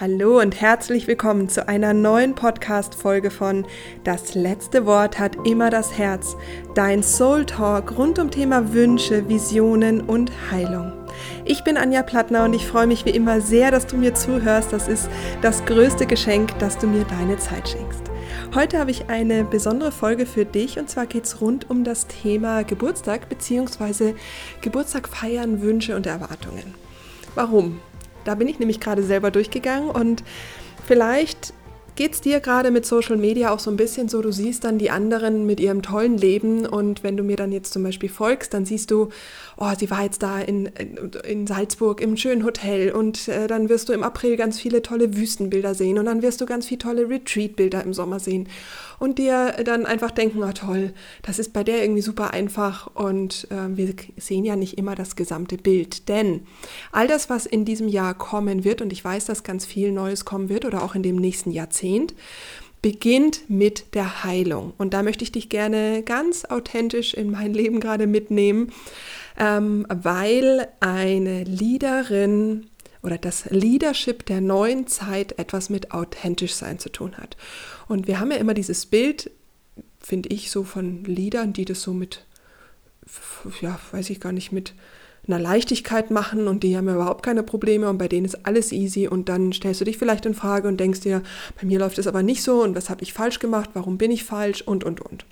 Hallo und herzlich willkommen zu einer neuen Podcast-Folge von Das letzte Wort hat immer das Herz, dein Soul Talk rund um Thema Wünsche, Visionen und Heilung. Ich bin Anja Plattner und ich freue mich wie immer sehr, dass du mir zuhörst. Das ist das größte Geschenk, dass du mir deine Zeit schenkst. Heute habe ich eine besondere Folge für dich und zwar geht es rund um das Thema Geburtstag bzw. Geburtstag feiern, Wünsche und Erwartungen. Warum? Da bin ich nämlich gerade selber durchgegangen und vielleicht geht es dir gerade mit Social Media auch so ein bisschen so, du siehst dann die anderen mit ihrem tollen Leben und wenn du mir dann jetzt zum Beispiel folgst, dann siehst du, oh, sie war jetzt da in, in Salzburg im schönen Hotel und äh, dann wirst du im April ganz viele tolle Wüstenbilder sehen und dann wirst du ganz viele tolle Retreat-Bilder im Sommer sehen und dir dann einfach denken, oh toll, das ist bei der irgendwie super einfach und äh, wir sehen ja nicht immer das gesamte Bild, denn all das, was in diesem Jahr kommen wird und ich weiß, dass ganz viel Neues kommen wird oder auch in dem nächsten Jahrzehnt, Jahrzehnt, beginnt mit der Heilung. Und da möchte ich dich gerne ganz authentisch in mein Leben gerade mitnehmen, ähm, weil eine Leaderin oder das Leadership der neuen Zeit etwas mit authentisch sein zu tun hat. Und wir haben ja immer dieses Bild, finde ich, so von Leadern, die das so mit, ja, weiß ich gar nicht, mit einer Leichtigkeit machen und die haben überhaupt keine Probleme und bei denen ist alles easy und dann stellst du dich vielleicht in Frage und denkst dir, bei mir läuft es aber nicht so und was habe ich falsch gemacht, warum bin ich falsch und und und.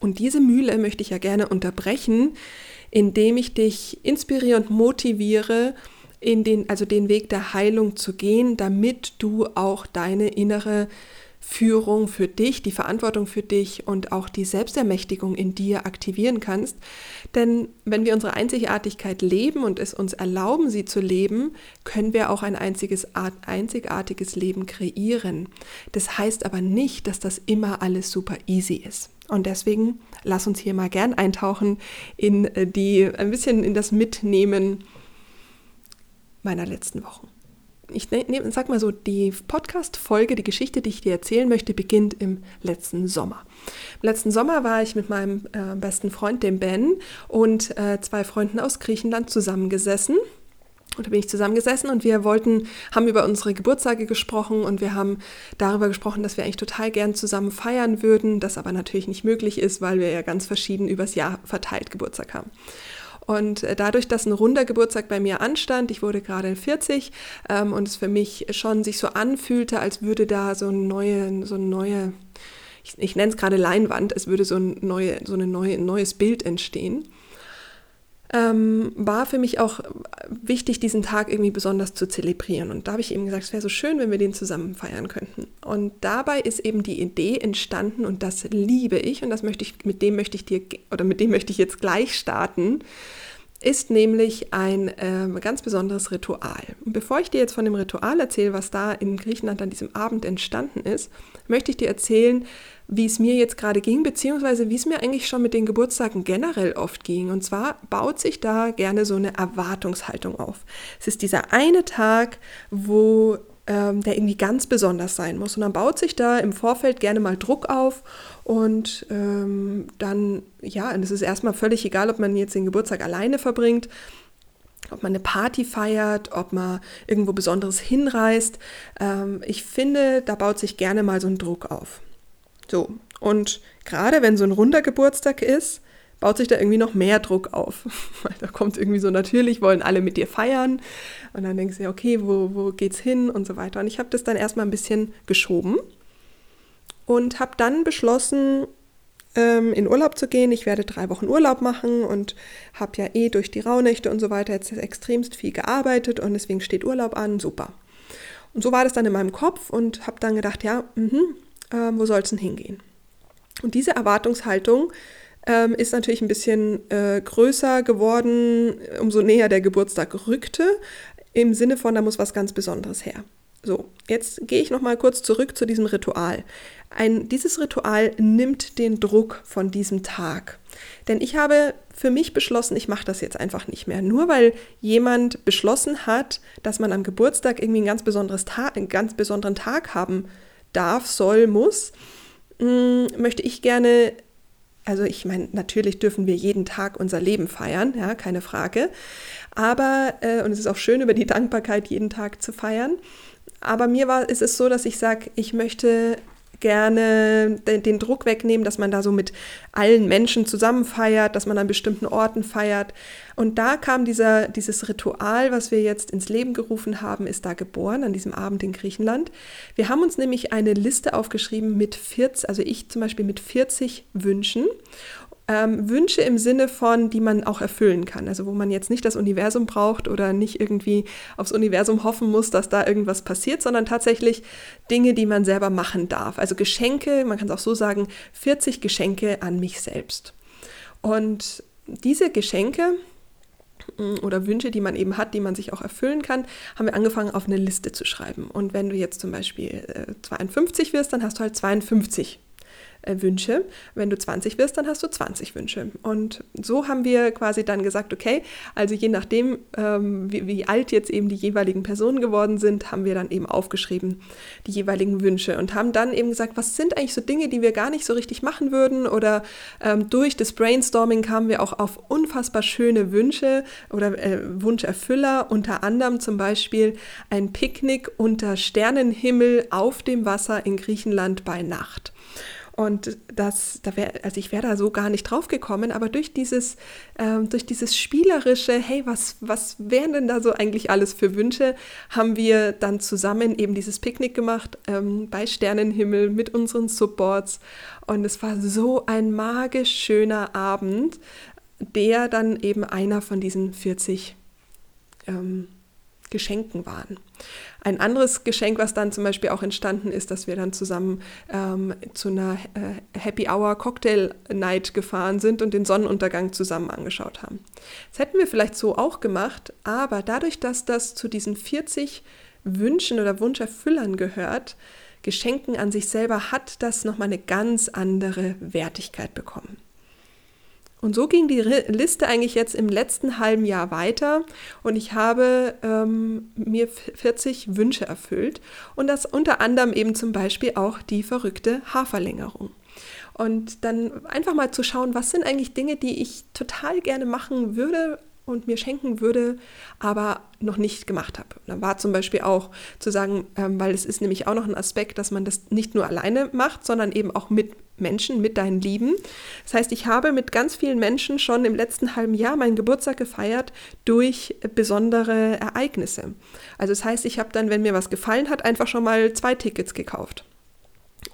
Und diese Mühle möchte ich ja gerne unterbrechen, indem ich dich inspiriere und motiviere, in den, also den Weg der Heilung zu gehen, damit du auch deine innere Führung für dich, die Verantwortung für dich und auch die Selbstermächtigung in dir aktivieren kannst. Denn wenn wir unsere Einzigartigkeit leben und es uns erlauben, sie zu leben, können wir auch ein einziges, einzigartiges Leben kreieren. Das heißt aber nicht, dass das immer alles super easy ist. Und deswegen lass uns hier mal gern eintauchen in äh, die, ein bisschen in das Mitnehmen meiner letzten Wochen ich ne, ne, sag mal so, die Podcast-Folge, die Geschichte, die ich dir erzählen möchte, beginnt im letzten Sommer. Im letzten Sommer war ich mit meinem äh, besten Freund, dem Ben, und äh, zwei Freunden aus Griechenland zusammengesessen. Und da bin ich zusammengesessen und wir wollten, haben über unsere Geburtstage gesprochen und wir haben darüber gesprochen, dass wir eigentlich total gern zusammen feiern würden, das aber natürlich nicht möglich ist, weil wir ja ganz verschieden übers Jahr verteilt Geburtstag haben. Und äh, dadurch, dass ein runder Geburtstag bei mir anstand, ich wurde gerade 40 ähm, und es für mich schon sich so anfühlte, als würde da so eine neue, so eine neue, ich, ich nenne es gerade Leinwand, es würde so ein, neue, so eine neue, ein neues Bild entstehen ähm, war für mich auch wichtig, diesen Tag irgendwie besonders zu zelebrieren. Und da habe ich eben gesagt, es wäre so schön, wenn wir den zusammen feiern könnten. Und dabei ist eben die Idee entstanden und das liebe ich und das möchte ich, mit dem möchte ich dir oder mit dem möchte ich jetzt gleich starten, ist nämlich ein äh, ganz besonderes Ritual. Und bevor ich dir jetzt von dem Ritual erzähle, was da in Griechenland an diesem Abend entstanden ist, möchte ich dir erzählen, wie es mir jetzt gerade ging, beziehungsweise wie es mir eigentlich schon mit den Geburtstagen generell oft ging. Und zwar baut sich da gerne so eine Erwartungshaltung auf. Es ist dieser eine Tag, wo ähm, der irgendwie ganz besonders sein muss. Und dann baut sich da im Vorfeld gerne mal Druck auf und ähm, dann, ja, und es ist erstmal völlig egal, ob man jetzt den Geburtstag alleine verbringt ob man eine Party feiert, ob man irgendwo Besonderes hinreist. Ähm, ich finde, da baut sich gerne mal so ein Druck auf. So, und gerade wenn so ein runder Geburtstag ist, baut sich da irgendwie noch mehr Druck auf. Weil da kommt irgendwie so, natürlich wollen alle mit dir feiern. Und dann denkst du ja, okay, wo, wo geht's hin und so weiter. Und ich habe das dann erstmal ein bisschen geschoben und habe dann beschlossen, ähm, in Urlaub zu gehen. Ich werde drei Wochen Urlaub machen und habe ja eh durch die Rauhnächte und so weiter jetzt extremst viel gearbeitet und deswegen steht Urlaub an. Super. Und so war das dann in meinem Kopf und habe dann gedacht, ja, mh, äh, wo soll es denn hingehen? Und diese Erwartungshaltung ähm, ist natürlich ein bisschen äh, größer geworden, umso näher der Geburtstag rückte, im Sinne von, da muss was ganz Besonderes her. So, jetzt gehe ich noch mal kurz zurück zu diesem Ritual. Ein, dieses Ritual nimmt den Druck von diesem Tag. Denn ich habe für mich beschlossen, ich mache das jetzt einfach nicht mehr. Nur weil jemand beschlossen hat, dass man am Geburtstag irgendwie ein ganz besonderes Tag, einen ganz besonderen Tag haben darf, soll, muss, mm, möchte ich gerne, also ich meine, natürlich dürfen wir jeden Tag unser Leben feiern, ja, keine Frage. Aber, äh, und es ist auch schön, über die Dankbarkeit jeden Tag zu feiern. aber mir war, ist es so, dass ich sage, ich möchte gerne den, Druck wegnehmen, dass man da so mit allen Menschen zusammen feiert, dass man an bestimmten Orten feiert. Und da kam dieser, dieses Ritual, was wir jetzt ins Leben gerufen haben, ist da geboren, an diesem Abend in Griechenland. Wir haben uns nämlich eine Liste aufgeschrieben mit 40, also ich zum Beispiel mit 40 Wünschen ähm, Wünsche im Sinne von, die man auch erfüllen kann. Also wo man jetzt nicht das Universum braucht oder nicht irgendwie aufs Universum hoffen muss, dass da irgendwas passiert, sondern tatsächlich Dinge, die man selber machen darf. Also Geschenke, man kann es auch so sagen, 40 Geschenke an mich selbst. Und diese Geschenke, mm, oder Wünsche, die man eben hat, die man sich auch erfüllen kann, haben wir angefangen auf eine Liste zu schreiben. Und wenn du jetzt zum Beispiel 52 äh, wirst, dann hast du halt 52 äh, Wünsche. Wenn du 20 wirst, dann hast du 20 Wünsche. Und so haben wir quasi dann gesagt, okay, also je nachdem, ähm, wie, wie, alt jetzt eben die jeweiligen Personen geworden sind, haben wir dann eben aufgeschrieben die jeweiligen Wünsche und haben dann eben gesagt, was sind eigentlich so Dinge, die wir gar nicht so richtig machen würden oder ähm, durch das Brainstorming kamen wir auch auf unfassbar schöne Wünsche oder äh, Wunscherfüller, unter anderem zum Beispiel ein Picknick unter Sternenhimmel auf dem Wasser in Griechenland bei Nacht. Und das, da wär, also ich wäre da so gar nicht drauf gekommen, aber durch dieses, ähm, durch dieses spielerische, hey, was, was wären denn da so eigentlich alles für Wünsche, haben wir dann zusammen eben dieses Picknick gemacht ähm, bei Sternenhimmel mit unseren Supports. Und es war so ein magisch schöner Abend, der dann eben einer von diesen 40 ähm, Geschenken waren. Ein anderes Geschenk, was dann zum Beispiel auch entstanden ist, dass wir dann zusammen ähm, zu einer äh, Happy Hour Cocktail Night gefahren sind und den Sonnenuntergang zusammen angeschaut haben. Das hätten wir vielleicht so auch gemacht, aber dadurch, dass das zu diesen 40 Wünschen oder Wunscherfüllern gehört, Geschenken an sich selber, hat das nochmal eine ganz andere Wertigkeit bekommen. Und so ging die Liste eigentlich jetzt im letzten halben Jahr weiter und ich habe ähm, mir 40 Wünsche erfüllt und das unter anderem eben zum Beispiel auch die verrückte Haarverlängerung. Und dann einfach mal zu schauen, was sind eigentlich Dinge, die ich total gerne machen würde, und mir schenken würde, aber noch nicht gemacht habe. Da war zum Beispiel auch zu sagen, ähm, weil es ist nämlich auch noch ein Aspekt, dass man das nicht nur alleine macht, sondern eben auch mit Menschen, mit deinen Lieben. Das heißt, ich habe mit ganz vielen Menschen schon im letzten halben Jahr meinen Geburtstag gefeiert durch besondere Ereignisse. Also das heißt, ich habe dann, wenn mir was gefallen hat, einfach schon mal zwei Tickets gekauft.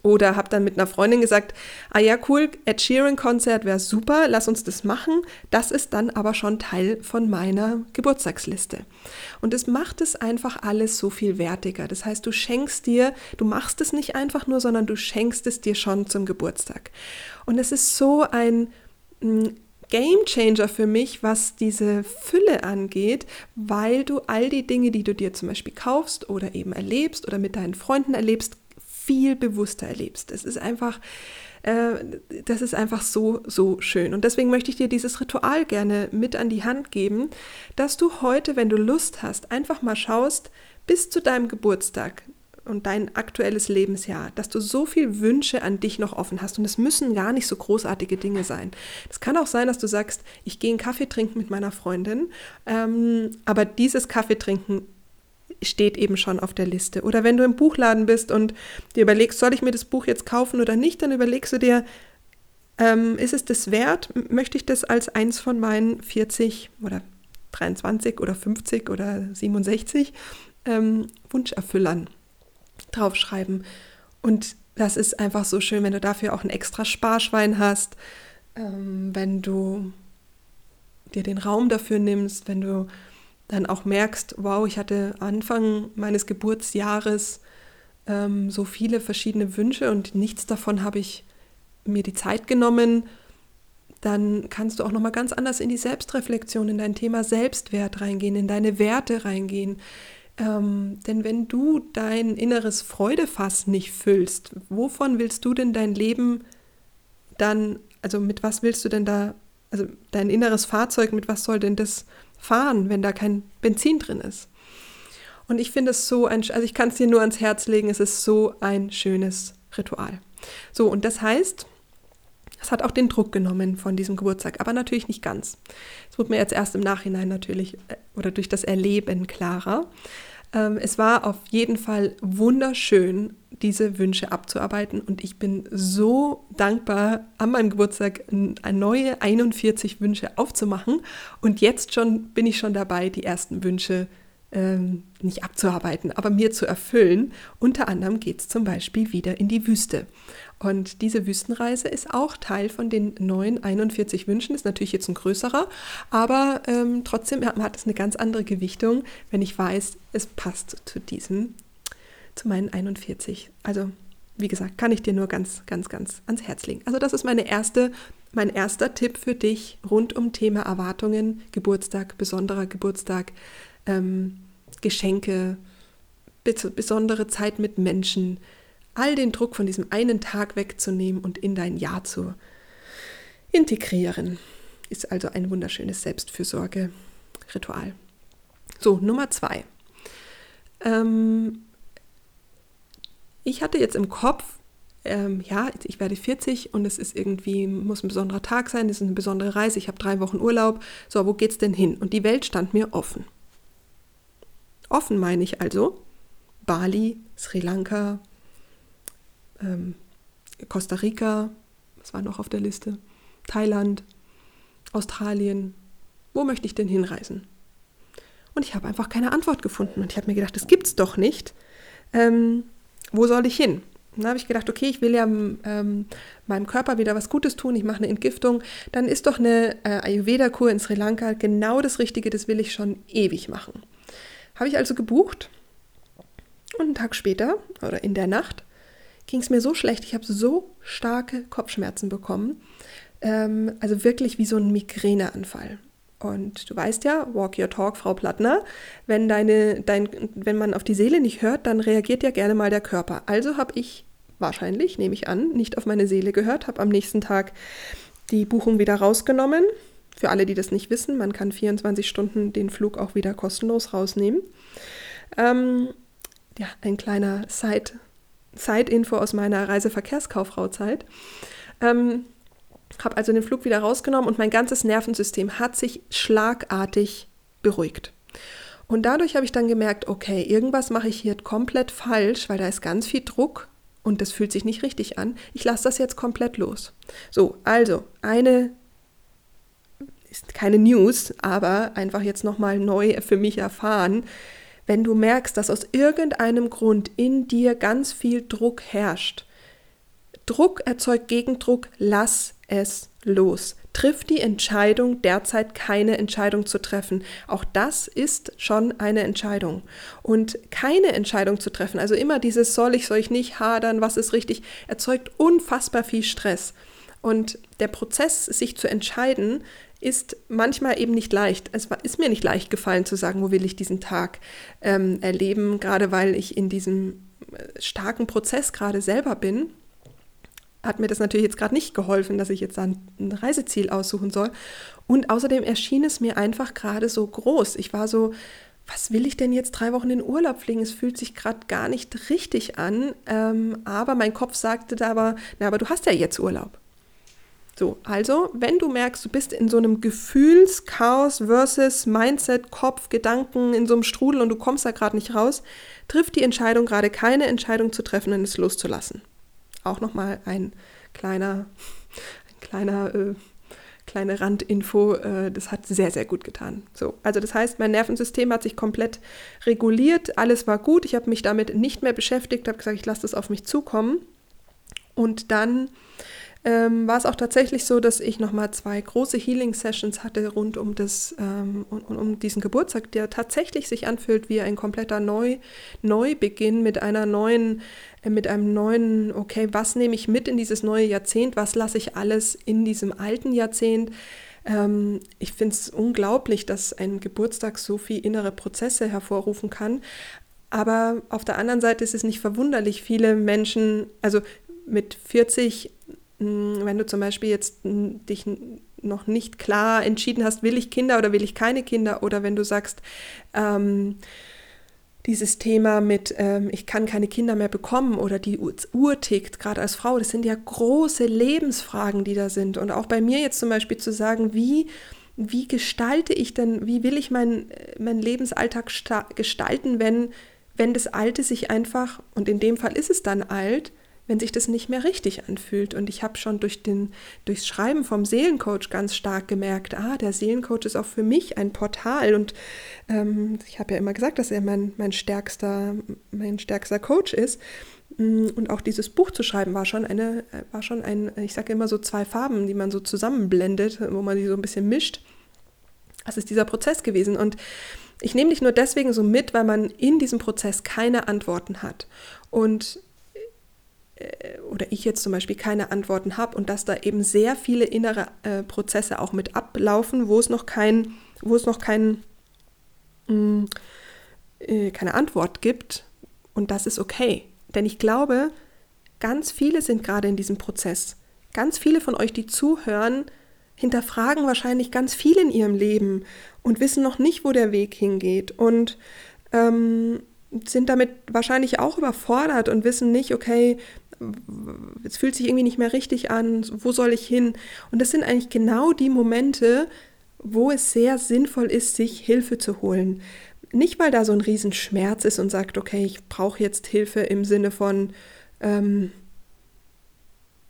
Oder habe dann mit einer Freundin gesagt, ah ja, cool, Ed Sheeran Konzert wäre super, lass uns das machen. Das ist dann aber schon Teil von meiner Geburtstagsliste. Und es macht es einfach alles so viel wertiger. Das heißt, du schenkst dir, du machst es nicht einfach nur, sondern du schenkst es dir schon zum Geburtstag. Und es ist so ein mm, Game Changer für mich, was diese Fülle angeht, weil du all die Dinge, die du dir zum Beispiel kaufst oder eben erlebst oder mit deinen Freunden erlebst, viel bewusster erlebst. Es ist einfach, äh, das ist einfach so, so schön. Und deswegen möchte ich dir dieses Ritual gerne mit an die Hand geben, dass du heute, wenn du Lust hast, einfach mal schaust, bis zu deinem Geburtstag und dein aktuelles Lebensjahr, dass du so viel Wünsche an dich noch offen hast. Und es müssen gar nicht so großartige Dinge sein. Es kann auch sein, dass du sagst, ich gehe einen Kaffee trinken mit meiner Freundin, ähm, aber dieses Kaffee trinken steht eben schon auf der Liste. Oder wenn du im Buchladen bist und dir überlegst, soll ich mir das Buch jetzt kaufen oder nicht, dann überlegst du dir, ähm, ist es das wert? Möchte ich das als eins von meinen 40 oder 23 oder 50 oder 67 ähm, Wunscherfüllern draufschreiben? Und das ist einfach so schön, wenn du dafür auch ein extra Sparschwein hast, ähm, wenn du dir den Raum dafür nimmst, wenn du dann auch merkst, wow, ich hatte Anfang meines Geburtsjahres ähm, so viele verschiedene Wünsche und nichts davon habe ich mir die Zeit genommen, dann kannst du auch nochmal ganz anders in die Selbstreflexion, in dein Thema Selbstwert reingehen, in deine Werte reingehen. Ähm, denn wenn du dein inneres Freudefass nicht füllst, wovon willst du denn dein Leben dann, also mit was willst du denn da, also dein inneres Fahrzeug, mit was soll denn das fahren, wenn da kein Benzin drin ist. Und ich finde es so ein, also ich kann es dir nur ans Herz legen, es ist so ein schönes Ritual. So, und das heißt, es hat auch den Druck genommen von diesem Geburtstag, aber natürlich nicht ganz. Es wurde mir jetzt erst im Nachhinein natürlich äh, oder durch das Erleben klarer. Ähm, es war auf jeden Fall wunderschön, diese Wünsche abzuarbeiten und ich bin so dankbar, an meinem Geburtstag neue 41 Wünsche aufzumachen. Und jetzt schon bin ich schon dabei, die ersten Wünsche ähm, nicht abzuarbeiten, aber mir zu erfüllen. Unter anderem geht es zum Beispiel wieder in die Wüste. Und diese Wüstenreise ist auch Teil von den neuen 41 Wünschen. Ist natürlich jetzt ein größerer, aber ähm, trotzdem hat es eine ganz andere Gewichtung, wenn ich weiß, es passt zu diesem, zu meinen 41. Also, wie gesagt, kann ich dir nur ganz, ganz, ganz ans Herz legen. Also, das ist meine erste, mein erster Tipp für dich rund um Thema Erwartungen, Geburtstag, besonderer Geburtstag, ähm, Geschenke, besondere Zeit mit Menschen, all den Druck von diesem einen Tag wegzunehmen und in dein Jahr zu integrieren. Ist also ein wunderschönes Selbstfürsorge-Ritual. So, Nummer zwei. Ähm, ich hatte jetzt im Kopf, ähm, ja, ich werde 40 und es ist irgendwie, muss ein besonderer Tag sein, es ist eine besondere Reise, ich habe drei Wochen Urlaub. So, wo geht's denn hin? Und die Welt stand mir offen. Offen meine ich also Bali, Sri Lanka, ähm, Costa Rica, was war noch auf der Liste? Thailand, Australien. Wo möchte ich denn hinreisen? Und ich habe einfach keine Antwort gefunden. Und ich habe mir gedacht, das gibt's doch nicht. Ähm, wo soll ich hin? Dann habe ich gedacht, okay, ich will ja ähm, meinem Körper wieder was Gutes tun, ich mache eine Entgiftung, dann ist doch eine äh, Ayurveda-Kur in Sri Lanka genau das Richtige, das will ich schon ewig machen. Habe ich also gebucht und einen Tag später oder in der Nacht ging es mir so schlecht. Ich habe so starke Kopfschmerzen bekommen. Ähm, also wirklich wie so ein Migräneanfall. Und du weißt ja, walk your talk, Frau Plattner, wenn, deine, dein, wenn man auf die Seele nicht hört, dann reagiert ja gerne mal der Körper. Also habe ich wahrscheinlich, nehme ich an, nicht auf meine Seele gehört, habe am nächsten Tag die Buchung wieder rausgenommen. Für alle, die das nicht wissen, man kann 24 Stunden den Flug auch wieder kostenlos rausnehmen. Ähm, ja, ein kleiner Side, Side-Info aus meiner Reiseverkehrskauffrau-Zeit. Ähm, habe also den Flug wieder rausgenommen und mein ganzes Nervensystem hat sich schlagartig beruhigt. Und dadurch habe ich dann gemerkt, okay, irgendwas mache ich hier komplett falsch, weil da ist ganz viel Druck und das fühlt sich nicht richtig an. Ich lasse das jetzt komplett los. So, also eine ist keine News, aber einfach jetzt nochmal neu für mich erfahren wenn du merkst, dass aus irgendeinem Grund in dir ganz viel Druck herrscht. Druck erzeugt Gegendruck, lass es los. Triff die Entscheidung, derzeit keine Entscheidung zu treffen. Auch das ist schon eine Entscheidung. Und keine Entscheidung zu treffen, also immer dieses soll ich, soll ich nicht hadern, was ist richtig, erzeugt unfassbar viel Stress. Und der Prozess, sich zu entscheiden, ist manchmal eben nicht leicht. Es ist mir nicht leicht gefallen zu sagen, wo will ich diesen Tag ähm, erleben, gerade weil ich in diesem äh, starken Prozess gerade selber bin. Hat mir das natürlich jetzt gerade nicht geholfen, dass ich jetzt ein Reiseziel aussuchen soll. Und außerdem erschien es mir einfach gerade so groß. Ich war so, was will ich denn jetzt drei Wochen in Urlaub fliegen? Es fühlt sich gerade gar nicht richtig an. Ähm, aber mein Kopf sagte da aber, na, aber du hast ja jetzt Urlaub. So, also, wenn du merkst, du bist in so einem Gefühlschaos versus Mindset, Kopf, Gedanken, in so einem Strudel und du kommst da gerade nicht raus, triff die Entscheidung, gerade keine Entscheidung zu treffen und es loszulassen. Auch nochmal ein kleiner, ein kleiner, äh, kleine Randinfo, äh, das hat sehr, sehr gut getan. So, also das heißt, mein Nervensystem hat sich komplett reguliert, alles war gut, ich habe mich damit nicht mehr beschäftigt, habe gesagt, ich lasse das auf mich zukommen. Und dann ähm, war es auch tatsächlich so, dass ich nochmal zwei große Healing-Sessions hatte rund um, das, ähm, um, um diesen Geburtstag, der tatsächlich sich anfühlt wie ein kompletter Neu Neubeginn mit einer neuen, äh, mit einem neuen, okay, was nehme ich mit in dieses neue Jahrzehnt, was lasse ich alles in diesem alten Jahrzehnt. Ähm, ich finde es unglaublich, dass ein Geburtstag so viel innere Prozesse hervorrufen kann. Aber auf der anderen Seite ist es nicht verwunderlich, viele Menschen, also mit 40 hm, wenn du zum Beispiel jetzt dich noch nicht klar entschieden hast, will ich Kinder oder will ich keine Kinder, oder wenn du sagst, ähm, dieses Thema mit, ähm, ich kann keine Kinder mehr bekommen oder die Uhr tickt, gerade als Frau, das sind ja große Lebensfragen, die da sind. Und auch bei mir jetzt zum Beispiel zu sagen, wie wie gestalte ich denn, wie will ich meinen mein Lebensalltag gestalten, wenn, wenn das Alte sich einfach, und in dem Fall ist es dann alt, wenn sich das nicht mehr richtig anfühlt. Und ich habe schon durch den, durchs Schreiben vom Seelencoach ganz stark gemerkt, ah, der Seelencoach ist auch für mich ein Portal. Und ähm, ich habe ja immer gesagt, dass er mein, mein, stärkster, mein stärkster Coach ist. Mm, und auch dieses Buch zu schreiben war schon eine, war schon ein, ich sage immer so zwei Farben, die man so zusammenblendet, wo man die so ein bisschen mischt. Das ist dieser Prozess gewesen. Und ich nehme dich nur deswegen so mit, weil man in diesem Prozess keine Antworten hat. Und oder ich jetzt zum Beispiel keine Antworten habe und dass da eben sehr viele innere äh, Prozesse auch mit ablaufen, wo es noch kein, wo es noch kein, mh, mm, äh, keine Antwort gibt und das ist okay. Denn ich glaube, ganz viele sind gerade in diesem Prozess. Ganz viele von euch, die zuhören, hinterfragen wahrscheinlich ganz viel in ihrem Leben und wissen noch nicht, wo der Weg hingeht und ähm, sind damit wahrscheinlich auch überfordert und wissen nicht, okay, es fühlt sich irgendwie nicht mehr richtig an, wo soll ich hin? Und das sind eigentlich genau die Momente, wo es sehr sinnvoll ist, sich Hilfe zu holen. Nicht, weil da so ein Riesenschmerz ist und sagt, okay, ich brauche jetzt Hilfe im Sinne von, ähm,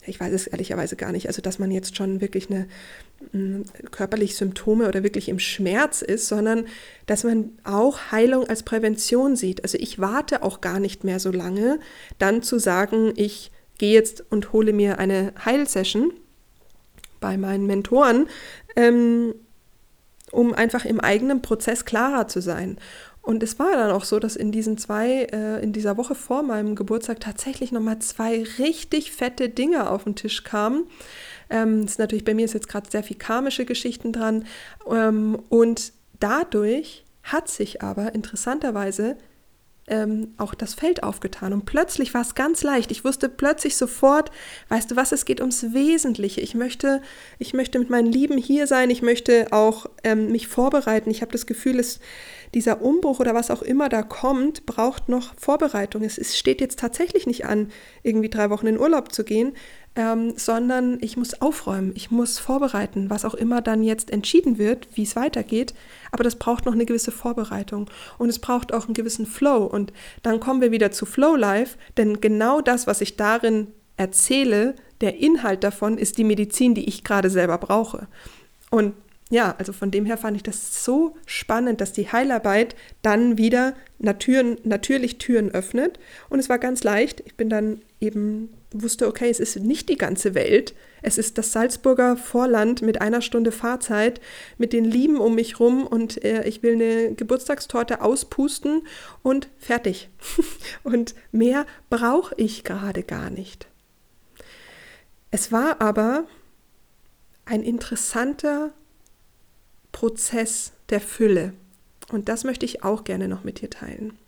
ich weiß es ehrlicherweise gar nicht, also dass man jetzt schon wirklich eine körperliche Symptome oder wirklich im Schmerz ist, sondern dass man auch Heilung als Prävention sieht. Also ich warte auch gar nicht mehr so lange, dann zu sagen, ich gehe jetzt und hole mir eine Heilsession bei meinen Mentoren, ähm, um einfach im eigenen Prozess klarer zu sein. Und es war dann auch so, dass in diesen zwei, äh, in dieser Woche vor meinem Geburtstag tatsächlich nochmal zwei richtig fette Dinge auf den Tisch kamen. Ähm, ist natürlich bei mir ist jetzt gerade sehr viel karmische Geschichten dran. Ähm, und dadurch hat sich aber interessanterweise ähm, auch das Feld aufgetan. Und plötzlich war es ganz leicht. Ich wusste plötzlich sofort, weißt du was, es geht ums Wesentliche. Ich möchte, ich möchte mit meinen Lieben hier sein. Ich möchte auch ähm, mich vorbereiten. Ich habe das Gefühl, es, dieser Umbruch oder was auch immer da kommt, braucht noch Vorbereitung. Es, es steht jetzt tatsächlich nicht an, irgendwie drei Wochen in Urlaub zu gehen, ähm, sondern ich muss aufräumen, ich muss vorbereiten, was auch immer dann jetzt entschieden wird, wie es weitergeht. Aber das braucht noch eine gewisse Vorbereitung und es braucht auch einen gewissen Flow. Und dann kommen wir wieder zu Flow Life, denn genau das, was ich darin erzähle, der Inhalt davon ist die Medizin, die ich gerade selber brauche. Und ja, also von dem her fand ich das so spannend, dass die Heilarbeit dann wieder natür natürlich Türen öffnet. Und es war ganz leicht. Ich bin dann eben wusste, okay, es ist nicht die ganze Welt. Es ist das Salzburger Vorland mit einer Stunde Fahrzeit, mit den Lieben um mich rum und äh, ich will eine Geburtstagstorte auspusten und fertig. und mehr brauche ich gerade gar nicht. Es war aber ein interessanter Prozess der Fülle. Und das möchte ich auch gerne noch mit dir teilen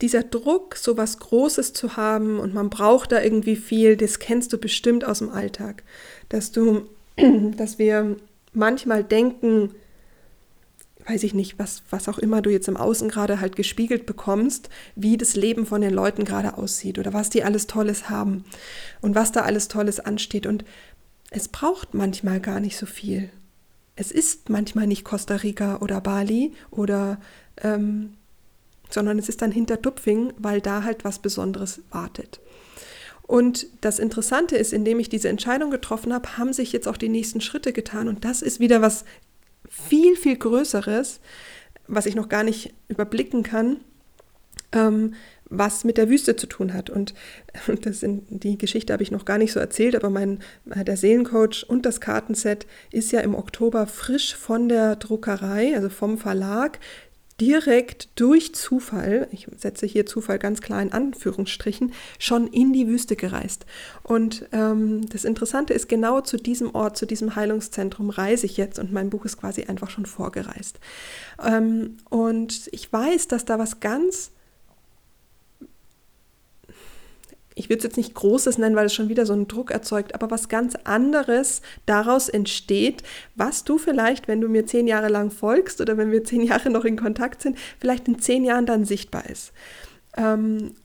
dieser Druck, so was Großes zu haben und man braucht da irgendwie viel, das kennst du bestimmt aus dem Alltag, dass du, dass wir manchmal denken, weiß ich nicht, was, was auch immer du jetzt im Außen gerade halt gespiegelt bekommst, wie das Leben von den Leuten gerade aussieht oder was die alles Tolles haben und was da alles Tolles ansteht. Und es braucht manchmal gar nicht so viel. Es ist manchmal nicht Costa Rica oder Bali oder ähm, sondern es ist dann hinter Dupfing, weil da halt was Besonderes wartet. Und das Interessante ist, indem ich diese Entscheidung getroffen habe, haben sich jetzt auch die nächsten Schritte getan. Und das ist wieder was viel, viel Größeres, was ich noch gar nicht überblicken kann, ähm, was mit der Wüste zu tun hat. Und, das in, die Geschichte habe ich noch gar nicht so erzählt, aber mein, der Seelencoach und das Kartenset ist ja im Oktober frisch von der Druckerei, also vom Verlag, direkt durch Zufall, ich setze hier Zufall ganz klar in Anführungsstrichen, schon in die Wüste gereist. Und ähm, das Interessante ist, genau zu diesem Ort, zu diesem Heilungszentrum reise ich jetzt und mein Buch ist quasi einfach schon vorgereist. Ähm, und ich weiß, dass da was ganz ich würde es jetzt nicht Großes nennen, weil es schon wieder so einen Druck erzeugt, aber was ganz anderes daraus entsteht, was du vielleicht, wenn du mir zehn Jahre lang folgst oder wenn wir zehn Jahre noch in Kontakt sind, vielleicht in zehn Jahren dann sichtbar ist. Ähm,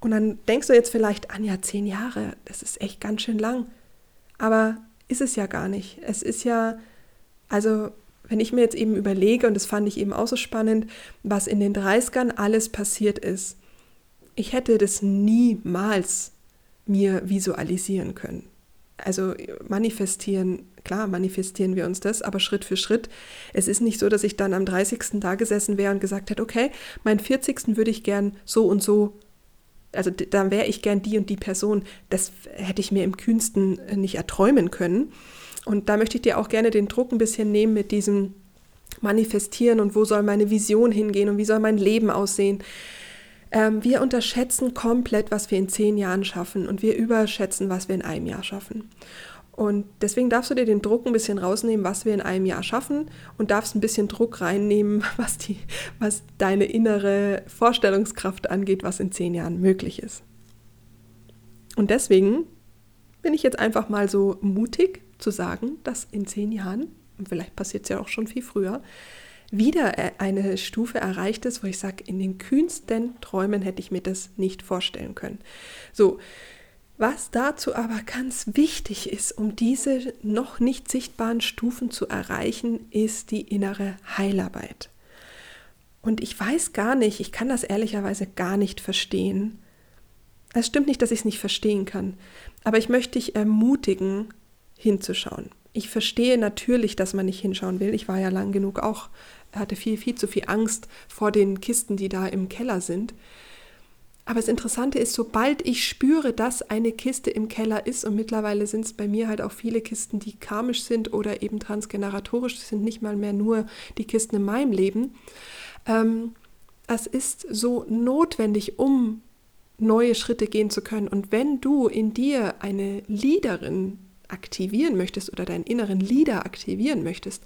und dann denkst du jetzt vielleicht an, ja, zehn Jahre, das ist echt ganz schön lang. Aber ist es ja gar nicht. Es ist ja, also wenn ich mir jetzt eben überlege, und das fand ich eben auch so spannend, was in den 30ern alles passiert ist, ich hätte das niemals mir visualisieren können. Also manifestieren, klar manifestieren wir uns das, aber Schritt für Schritt. Es ist nicht so, dass ich dann am 30. da gesessen wäre und gesagt hätte, okay, meinen 40. würde ich gern so und so, also dann wäre ich gern die und die Person. Das hätte ich mir im kühnsten nicht erträumen können. Und da möchte ich dir auch gerne den Druck ein bisschen nehmen mit diesem Manifestieren und wo soll meine Vision hingehen und wie soll mein Leben aussehen. Ähm, wir unterschätzen komplett, was wir in zehn Jahren schaffen und wir überschätzen, was wir in einem Jahr schaffen. Und deswegen darfst du dir den Druck ein bisschen rausnehmen, was wir in einem Jahr schaffen und darfst ein bisschen Druck reinnehmen, was, die, was deine innere Vorstellungskraft angeht, was in zehn Jahren möglich ist. Und deswegen bin ich jetzt einfach mal so mutig zu sagen, dass in zehn Jahren, und vielleicht passiert es ja auch schon viel früher, wieder äh, eine Stufe erreicht ist, wo ich sage, in den kühnsten Träumen hätte ich mir das nicht vorstellen können. So, was dazu aber ganz wichtig ist, um diese noch nicht sichtbaren Stufen zu erreichen, ist die innere Heilarbeit. Und ich weiß gar nicht, ich kann das ehrlicherweise gar nicht verstehen. Es stimmt nicht, dass ich es nicht verstehen kann, aber ich möchte dich ermutigen, hinzuschauen. Ich verstehe natürlich, dass man nicht hinschauen will. Ich war ja lang genug auch, hatte viel, viel zu viel Angst vor den Kisten, die da im Keller sind. Aber das Interessante ist, sobald ich spüre, dass eine Kiste im Keller ist, und mittlerweile sind es bei mir halt auch viele Kisten, die karmisch sind oder eben transgeneratorisch, sind nicht mal mehr nur die Kisten in meinem Leben, ähm, es ist so notwendig, um neue Schritte gehen zu können. Und wenn du in dir eine Leaderin aktivieren möchtest oder deinen inneren Leader aktivieren möchtest,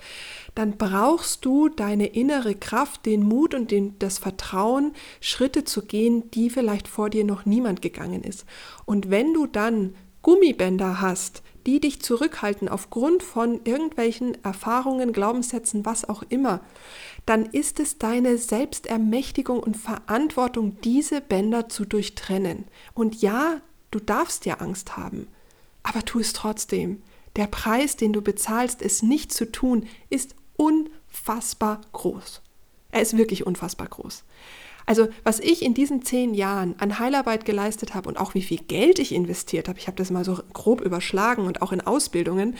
dann brauchst du deine innere Kraft, den Mut und den, das Vertrauen, Schritte zu gehen, die vielleicht vor dir noch niemand gegangen ist. Und wenn du dann Gummibänder hast, die dich zurückhalten aufgrund von irgendwelchen Erfahrungen, Glaubenssätzen, was auch immer, dann ist es deine Selbstermächtigung und Verantwortung, diese Bänder zu durchtrennen. Und ja, du darfst ja Angst haben aber tu es trotzdem. Der Preis, den du bezahlst, es nicht zu tun, ist unfassbar groß. Er ist wirklich unfassbar groß. Also was ich in diesen zehn Jahren an Heilarbeit geleistet habe und auch wie viel Geld ich investiert habe, ich habe das mal so grob überschlagen und auch in Ausbildungen,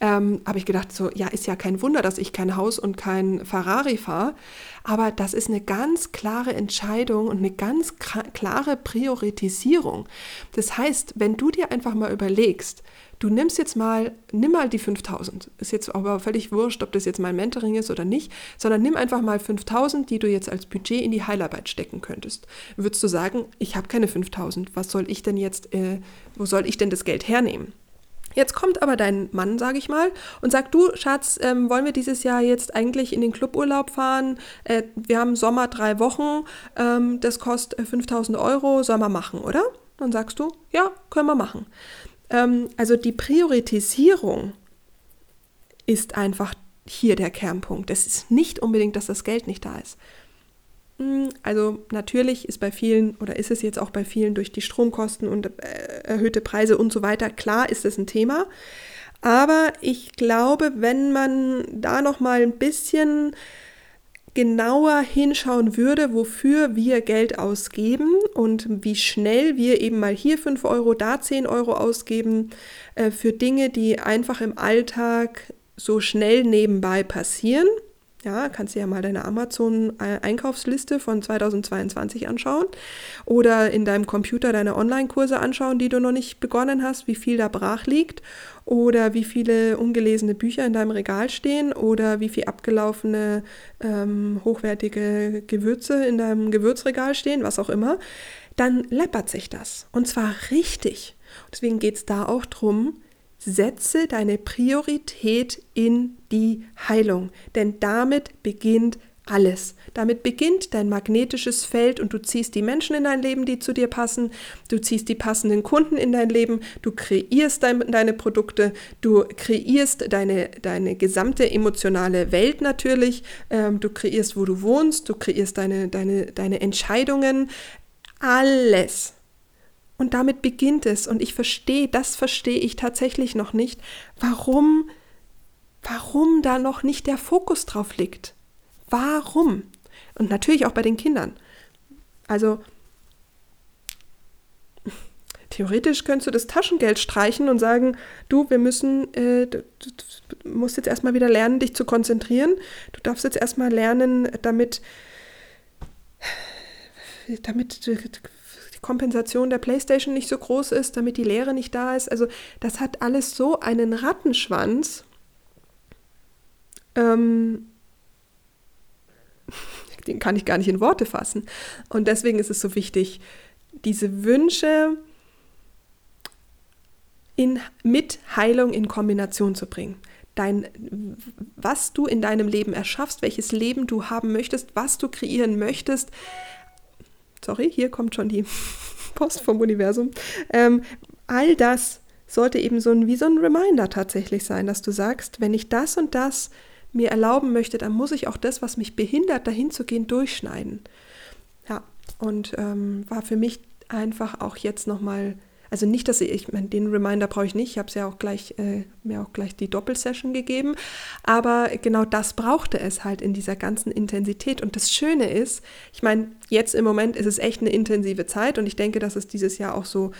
ähm, habe ich gedacht, so, ja, ist ja kein Wunder, dass ich kein Haus und kein Ferrari fahre. Aber das ist eine ganz klare Entscheidung und eine ganz klare Priorisierung. Das heißt, wenn du dir einfach mal überlegst, du nimmst jetzt mal, nimm mal die 5000. Ist jetzt aber völlig wurscht, ob das jetzt mein Mentoring ist oder nicht, sondern nimm einfach mal 5000, die du jetzt als Budget in die Heilarbeit stecken könntest. Würdest du sagen, ich habe keine 5000, was soll ich denn jetzt, äh, wo soll ich denn das Geld hernehmen? Jetzt kommt aber dein Mann, sage ich mal, und sagt, du Schatz, ähm, wollen wir dieses Jahr jetzt eigentlich in den Cluburlaub fahren? Äh, wir haben Sommer drei Wochen, ähm, das kostet 5000 äh, Euro, soll man machen, oder? Dann sagst du, ja, können wir machen. Ähm, also die Priorisierung ist einfach hier der Kernpunkt. Es ist nicht unbedingt, dass das Geld nicht da ist. Hm, also natürlich ist bei vielen oder ist es jetzt auch bei vielen durch die Stromkosten und äh, erhöhte Preise und so weiter, klar ist es ein Thema. Aber ich glaube, wenn man da noch mal ein bisschen genauer hinschauen würde, wofür wir Geld ausgeben und wie schnell wir eben mal hier 5 Euro, da 10 Euro ausgeben äh, für Dinge, die einfach im Alltag so schnell nebenbei passieren, ja, kannst du ja mal deine Amazon-Einkaufsliste von 2022 anschauen oder in deinem Computer deine Online-Kurse anschauen, die du noch nicht begonnen hast, wie viel da brach liegt oder wie viele ungelesene Bücher in deinem Regal stehen oder wie viel abgelaufene ähm, hochwertige Gewürze in deinem Gewürzregal stehen, was auch immer, dann läppert sich das. Und zwar richtig. Deswegen geht es da auch drum, Setze deine Priorität in die Heilung, denn damit beginnt alles. Damit beginnt dein magnetisches Feld und du ziehst die Menschen in dein Leben, die zu dir passen. Du ziehst die passenden Kunden in dein Leben. Du kreierst dein, deine Produkte. Du kreierst deine, deine gesamte emotionale Welt natürlich. Ähm, du kreierst, wo du wohnst. Du kreierst deine, deine, deine Entscheidungen. Alles. Und damit beginnt es. Und ich verstehe, das verstehe ich tatsächlich noch nicht, warum, warum da noch nicht der Fokus drauf liegt. Warum? Und natürlich auch bei den Kindern. Also theoretisch könntest du das Taschengeld streichen und sagen, du, wir müssen, äh, du, du musst jetzt erstmal wieder lernen, dich zu konzentrieren. Du darfst jetzt erstmal lernen, damit, damit Kompensation der Playstation nicht so groß ist, damit die Lehre nicht da ist. Also das hat alles so einen Rattenschwanz. Ähm, den kann ich gar nicht in Worte fassen. Und deswegen ist es so wichtig, diese Wünsche in, mit Heilung in Kombination zu bringen. Dein, was du in deinem Leben erschaffst, welches Leben du haben möchtest, was du kreieren möchtest. Sorry, hier kommt schon die Post vom Universum. Ähm, all das sollte eben so ein, wie so ein Reminder tatsächlich sein, dass du sagst, wenn ich das und das mir erlauben möchte, dann muss ich auch das, was mich behindert, dahin zu gehen, durchschneiden. Ja, und ähm, war für mich einfach auch jetzt nochmal, also nicht, dass ich, ich meine, den Reminder brauche ich nicht, ich habe es ja auch gleich, äh, mir auch gleich die Doppelsession gegeben, aber genau das brauchte es halt in dieser ganzen Intensität. Und das Schöne ist, ich meine, jetzt im Moment ist es echt eine intensive Zeit und ich denke, dass es dieses Jahr auch so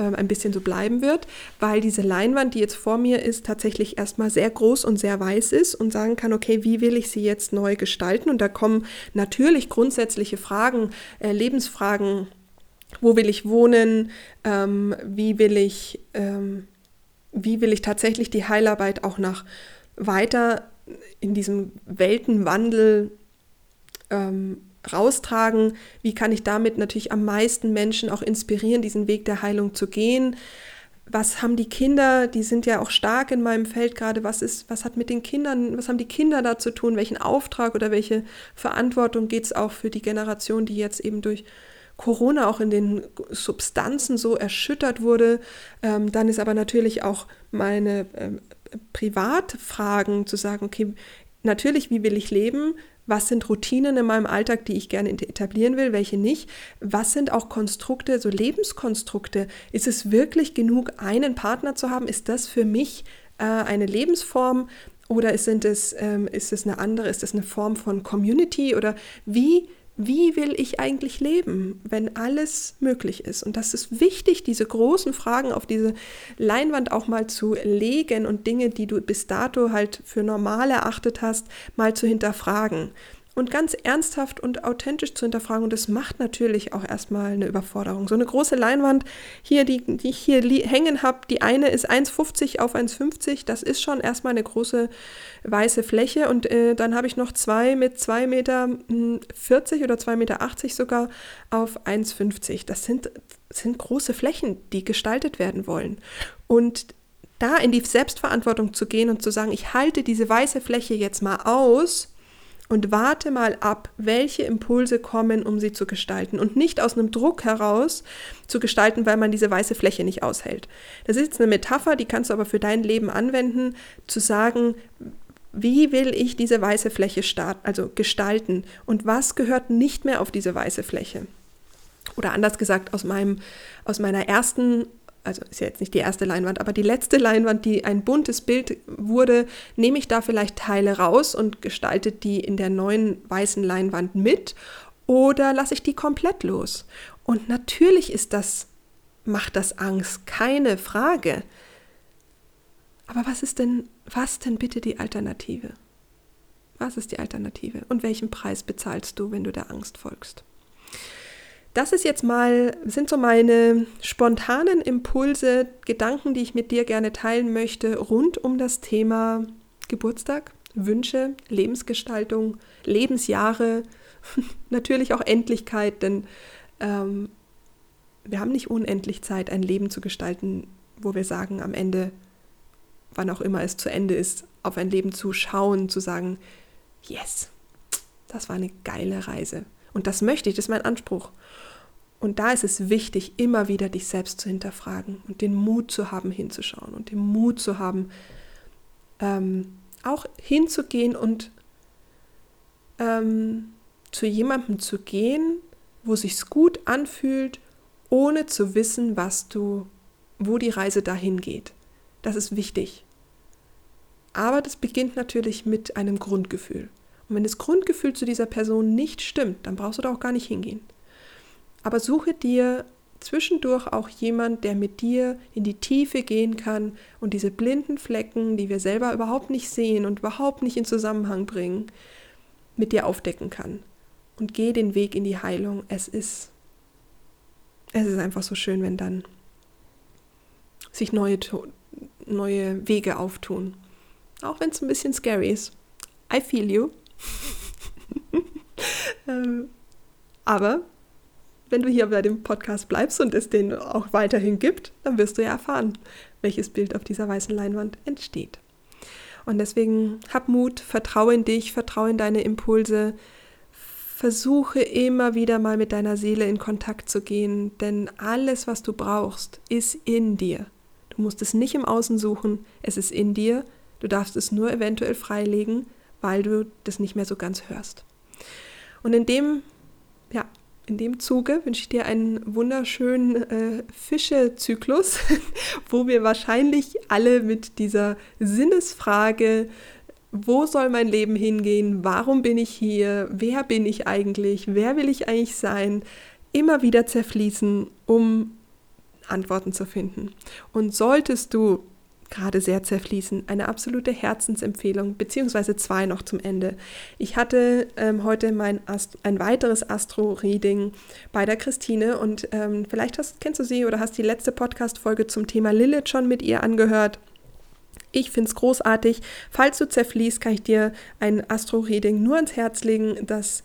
ähm, ein bisschen so bleiben wird, weil diese Leinwand, die jetzt vor mir ist, tatsächlich erstmal sehr groß und sehr weiß ist und sagen kann, okay, wie will ich sie jetzt neu gestalten? Und da kommen natürlich grundsätzliche Fragen, äh, Lebensfragen, wo will ich wohnen, ähm, wie will ich, ähm, wie will ich tatsächlich die Heilarbeit auch nach weiter in diesem Weltenwandel ähm, raustragen? Wie kann ich damit natürlich am meisten Menschen auch inspirieren, diesen Weg der Heilung zu gehen? Was haben die Kinder, die sind ja auch stark in meinem Feld gerade, was ist, was hat mit den Kindern, was haben die Kinder da zu tun, welchen Auftrag oder welche Verantwortung geht es auch für die Generation, die jetzt eben durch Corona auch in den Substanzen so erschüttert wurde. Ähm, dann ist aber natürlich auch meine ähm, Privatfragen zu sagen, okay, natürlich, wie will ich leben? Was sind Routinen in meinem Alltag, die ich gerne etablieren will, welche nicht? Was sind auch Konstrukte, so Lebenskonstrukte? Ist es wirklich genug, einen Partner zu haben? Ist das für mich äh, eine Lebensform? Oder sind es, ähm, ist es eine andere, ist es eine Form von Community? Oder wie wie will ich eigentlich leben, wenn alles möglich ist? Und das ist wichtig, diese großen Fragen auf diese Leinwand auch mal zu legen und Dinge, die du bis dato halt für normal erachtet hast, mal zu hinterfragen und ganz ernsthaft und authentisch zu hinterfragen. Und das macht natürlich auch erstmal eine Überforderung. So eine große Leinwand hier, die, die ich hier hängen habe, die eine ist 1,50 auf 1,50. Das ist schon erstmal eine große weiße Fläche. Und äh, dann habe ich noch zwei mit 2,40 Meter 40 hm, oder 2,80 Meter sogar auf 1,50. Das sind, sind große Flächen, die gestaltet werden wollen. Und da in die Selbstverantwortung zu gehen und zu sagen, ich halte diese weiße Fläche jetzt mal aus und warte mal ab, welche Impulse kommen, um sie zu gestalten und nicht aus einem Druck heraus zu gestalten, weil man diese weiße Fläche nicht aushält. Das ist jetzt eine Metapher, die kannst du aber für dein Leben anwenden, zu sagen, wie will ich diese weiße Fläche start, also gestalten und was gehört nicht mehr auf diese weiße Fläche? Oder anders gesagt, aus, meinem, aus meiner ersten also ist ja jetzt nicht die erste Leinwand, aber die letzte Leinwand, die ein buntes Bild wurde, nehme ich da vielleicht Teile raus und gestalte die in der neuen weißen Leinwand mit oder lasse ich die komplett los? Und natürlich ist das, macht das Angst, keine Frage. Aber was ist denn, was denn bitte die Alternative? Was ist die Alternative? Und welchen Preis bezahlst du, wenn du der Angst folgst? Das ist jetzt mal, sind so meine spontanen Impulse, Gedanken, die ich mit dir gerne teilen möchte, rund um das Thema Geburtstag, Wünsche, Lebensgestaltung, Lebensjahre, natürlich auch Endlichkeit, denn ähm, wir haben nicht unendlich Zeit, ein Leben zu gestalten, wo wir sagen, am Ende, wann auch immer es zu Ende ist, auf ein Leben zu schauen, zu sagen, yes, das war eine geile Reise. Und das möchte ich, das ist mein Anspruch. Und da ist es wichtig, immer wieder dich selbst zu hinterfragen und den Mut zu haben, hinzuschauen und den Mut zu haben, ähm, auch hinzugehen und ähm, zu jemandem zu gehen, wo sich's gut anfühlt, ohne zu wissen, was du, wo die Reise dahin geht. Das ist wichtig. Aber das beginnt natürlich mit einem Grundgefühl. Und wenn das Grundgefühl zu dieser Person nicht stimmt, dann brauchst du da auch gar nicht hingehen. Aber suche dir zwischendurch auch jemand, der mit dir in die Tiefe gehen kann und diese blinden Flecken, die wir selber überhaupt nicht sehen und überhaupt nicht in Zusammenhang bringen, mit dir aufdecken kann. Und geh den Weg in die Heilung. Es ist, es ist einfach so schön, wenn dann sich neue, neue Wege auftun. Auch wenn es ein bisschen scary ist. I feel you. ähm, aber wenn du hier bei dem Podcast bleibst und es den auch weiterhin gibt, dann wirst du ja erfahren, welches Bild auf dieser weißen Leinwand entsteht. Und deswegen hab Mut, vertraue in dich, vertraue in deine Impulse, versuche immer wieder mal mit deiner Seele in Kontakt zu gehen, denn alles, was du brauchst, ist in dir. Du musst es nicht im Außen suchen, es ist in dir. Du darfst es nur eventuell freilegen, weil du das nicht mehr so ganz hörst. Und in dem, ja, in dem Zuge wünsche ich dir einen wunderschönen äh, Fischezyklus, wo wir wahrscheinlich alle mit dieser Sinnesfrage, wo soll mein Leben hingehen, warum bin ich hier, wer bin ich eigentlich, wer will ich eigentlich sein, immer wieder zerfließen, um Antworten zu finden. Und solltest du gerade sehr zerfließen. Eine absolute Herzensempfehlung, beziehungsweise zwei noch zum Ende. Ich hatte ähm, heute mein Ast ein weiteres Astro-Reading bei der Christine und ähm, vielleicht hast, kennst du sie oder hast die letzte Podcast-Folge zum Thema Lilith schon mit ihr angehört. Ich finde es großartig. Falls du zerfließt, kann ich dir ein Astro-Reading nur ans Herz legen, das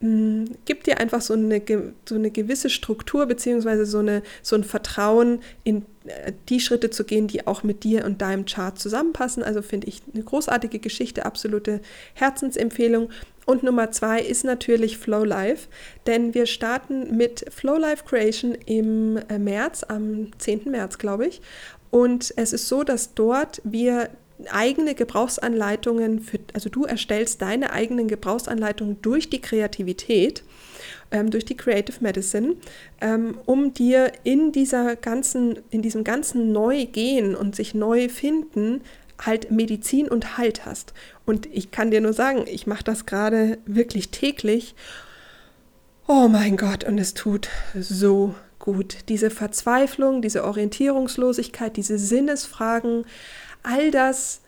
gibt dir einfach so eine, so eine gewisse Struktur beziehungsweise so, so ein Vertrauen in äh, die Schritte zu gehen, die auch mit dir und deinem Chart zusammenpassen. Also finde ich eine großartige Geschichte, absolute Herzensempfehlung. Und Nummer zwei ist natürlich Flow Life, denn wir starten mit Flow Life Creation im äh, März, am 10. März, glaube ich. Und es ist so, dass dort wir eigene Gebrauchsanleitungen für, also du erstellst deine eigenen Gebrauchsanleitungen durch die Kreativität, ähm, durch die Creative Medicine, ähm, um dir in dieser ganzen, in diesem ganzen Neugehen und sich neu finden, halt Medizin und Halt hast. Und ich kann dir nur sagen, ich mache das gerade wirklich täglich. Oh mein Gott, und es tut so gut. Diese Verzweiflung, diese Orientierungslosigkeit, diese Sinnesfragen, all das,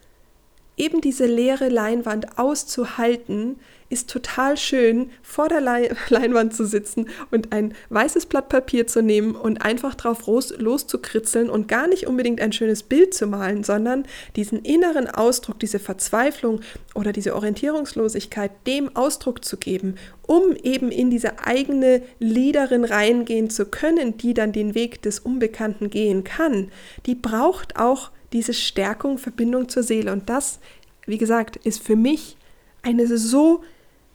eben diese leere Leinwand auszuhalten, ist total schön, vor der Leinwand zu sitzen und ein weißes Blatt Papier zu nehmen und einfach drauf loszukritzeln und gar nicht unbedingt ein schönes Bild zu malen, sondern diesen inneren Ausdruck, diese Verzweiflung oder diese Orientierungslosigkeit dem Ausdruck zu geben, um eben in diese eigene Liederin reingehen zu können, die dann den Weg des Unbekannten gehen kann. Die braucht auch diese Stärkung, Verbindung zur Seele. Und das, wie gesagt, ist für mich eine so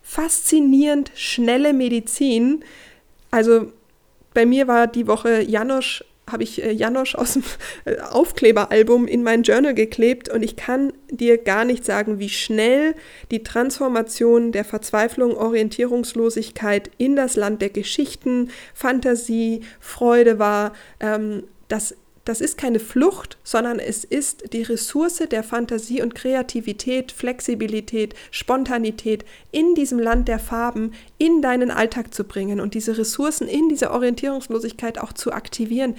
faszinierend schnelle Medizin. Also bei mir war die Woche Janosch, habe ich äh, Janosch aus dem äh, Aufkleberalbum in mein Journal geklebt und ich kann dir gar nicht sagen, wie schnell die Transformation der Verzweiflung, Orientierungslosigkeit in das Land der Geschichten, Fantasie, Freude war. Ähm, das das ist keine Flucht, sondern es ist die Ressource der Fantasie und Kreativität, Flexibilität, Spontanität in diesem Land der Farben in deinen Alltag zu bringen und diese Ressourcen in dieser Orientierungslosigkeit auch zu aktivieren.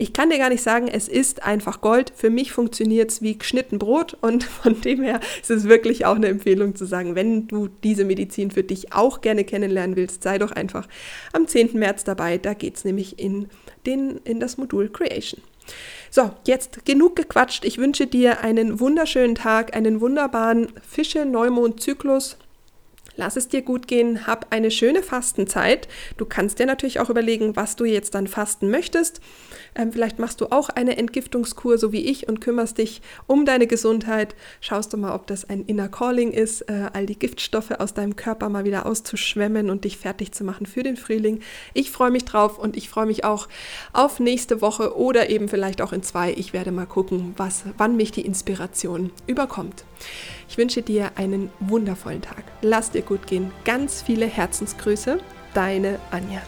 Ich kann dir gar nicht sagen, es ist einfach Gold. Für mich funktioniert es wie geschnitten Brot und von dem her ist es wirklich auch eine Empfehlung zu sagen, wenn du diese Medizin für dich auch gerne kennenlernen willst, sei doch einfach am 10. März dabei. Da geht es nämlich in, den, in das Modul Creation. So, jetzt genug gequatscht. Ich wünsche dir einen wunderschönen Tag, einen wunderbaren Fische-Neumond-Zyklus. Lass es dir gut gehen, hab eine schöne Fastenzeit. Du kannst dir natürlich auch überlegen, was du jetzt dann fasten möchtest. Ähm, vielleicht machst du auch eine Entgiftungskur, so wie ich, und kümmerst dich um deine Gesundheit. Schaust du mal, ob das ein Inner Calling ist, äh, all die Giftstoffe aus deinem Körper mal wieder auszuschwemmen und dich fertig zu machen für den Frühling. Ich freue mich drauf und ich freue mich auch auf nächste Woche oder eben vielleicht auch in zwei. Ich werde mal gucken, was, wann mich die Inspiration überkommt. Ich wünsche dir einen wundervollen Tag. Lass dir gut gehen. Ganz viele Herzensgrüße. Deine Anja.